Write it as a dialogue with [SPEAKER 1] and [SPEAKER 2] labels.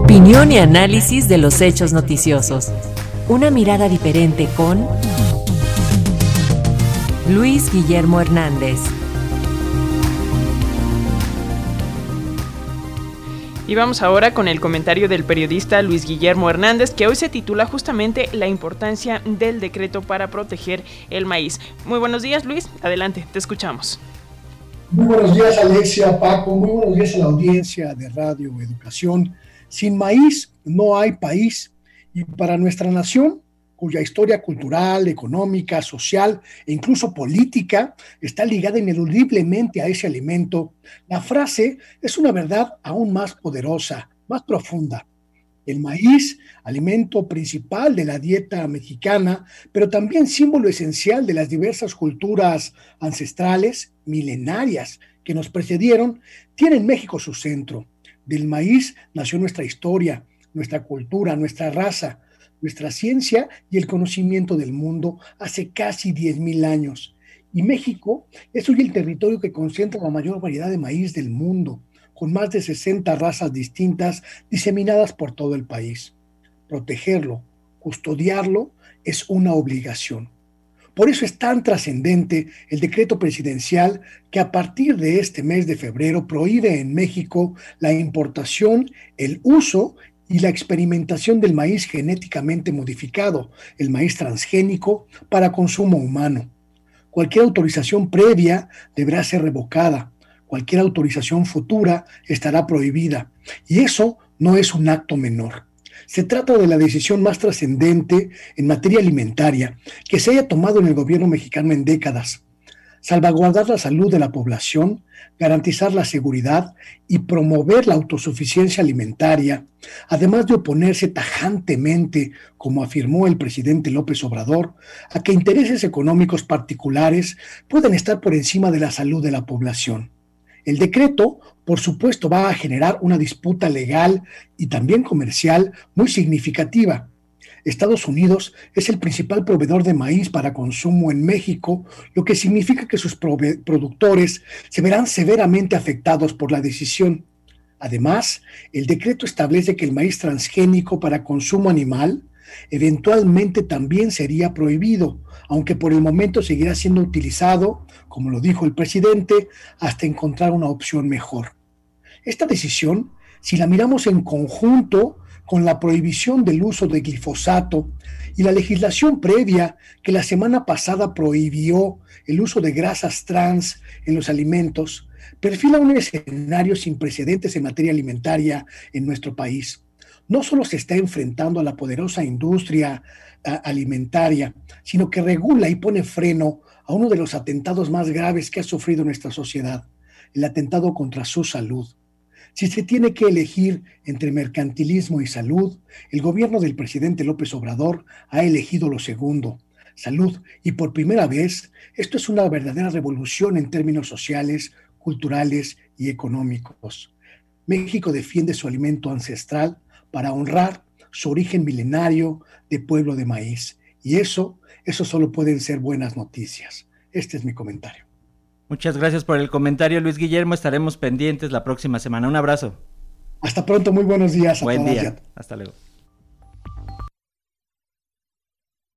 [SPEAKER 1] Opinión y análisis de los hechos noticiosos. Una mirada diferente con Luis Guillermo Hernández.
[SPEAKER 2] Y vamos ahora con el comentario del periodista Luis Guillermo Hernández, que hoy se titula justamente La importancia del decreto para proteger el maíz. Muy buenos días, Luis. Adelante, te escuchamos.
[SPEAKER 3] Muy buenos días, Alexia, Paco. Muy buenos días a la audiencia de Radio Educación. Sin maíz no hay país. Y para nuestra nación, cuya historia cultural, económica, social e incluso política está ligada ineludiblemente a ese alimento, la frase es una verdad aún más poderosa, más profunda. El maíz, alimento principal de la dieta mexicana, pero también símbolo esencial de las diversas culturas ancestrales, milenarias, que nos precedieron, tiene en México su centro. Del maíz nació nuestra historia, nuestra cultura, nuestra raza, nuestra ciencia y el conocimiento del mundo hace casi 10.000 años. Y México es hoy el territorio que concentra la mayor variedad de maíz del mundo, con más de 60 razas distintas diseminadas por todo el país. Protegerlo, custodiarlo, es una obligación. Por eso es tan trascendente el decreto presidencial que a partir de este mes de febrero prohíbe en México la importación, el uso y la experimentación del maíz genéticamente modificado, el maíz transgénico, para consumo humano. Cualquier autorización previa deberá ser revocada, cualquier autorización futura estará prohibida, y eso no es un acto menor. Se trata de la decisión más trascendente en materia alimentaria que se haya tomado en el gobierno mexicano en décadas salvaguardar la salud de la población, garantizar la seguridad y promover la autosuficiencia alimentaria, además de oponerse tajantemente, como afirmó el presidente López Obrador, a que intereses económicos particulares puedan estar por encima de la salud de la población. El decreto, por supuesto, va a generar una disputa legal y también comercial muy significativa, Estados Unidos es el principal proveedor de maíz para consumo en México, lo que significa que sus productores se verán severamente afectados por la decisión. Además, el decreto establece que el maíz transgénico para consumo animal eventualmente también sería prohibido, aunque por el momento seguirá siendo utilizado, como lo dijo el presidente, hasta encontrar una opción mejor. Esta decisión, si la miramos en conjunto, con la prohibición del uso de glifosato y la legislación previa que la semana pasada prohibió el uso de grasas trans en los alimentos, perfila un escenario sin precedentes en materia alimentaria en nuestro país. No solo se está enfrentando a la poderosa industria alimentaria, sino que regula y pone freno a uno de los atentados más graves que ha sufrido nuestra sociedad, el atentado contra su salud. Si se tiene que elegir entre mercantilismo y salud, el gobierno del presidente López Obrador ha elegido lo segundo, salud, y por primera vez esto es una verdadera revolución en términos sociales, culturales y económicos. México defiende su alimento ancestral para honrar su origen milenario de pueblo de maíz. Y eso, eso solo pueden ser buenas noticias. Este es mi comentario.
[SPEAKER 4] Muchas gracias por el comentario, Luis Guillermo. Estaremos pendientes la próxima semana. Un abrazo.
[SPEAKER 3] Hasta pronto, muy buenos días.
[SPEAKER 4] Buen día. Hasta luego.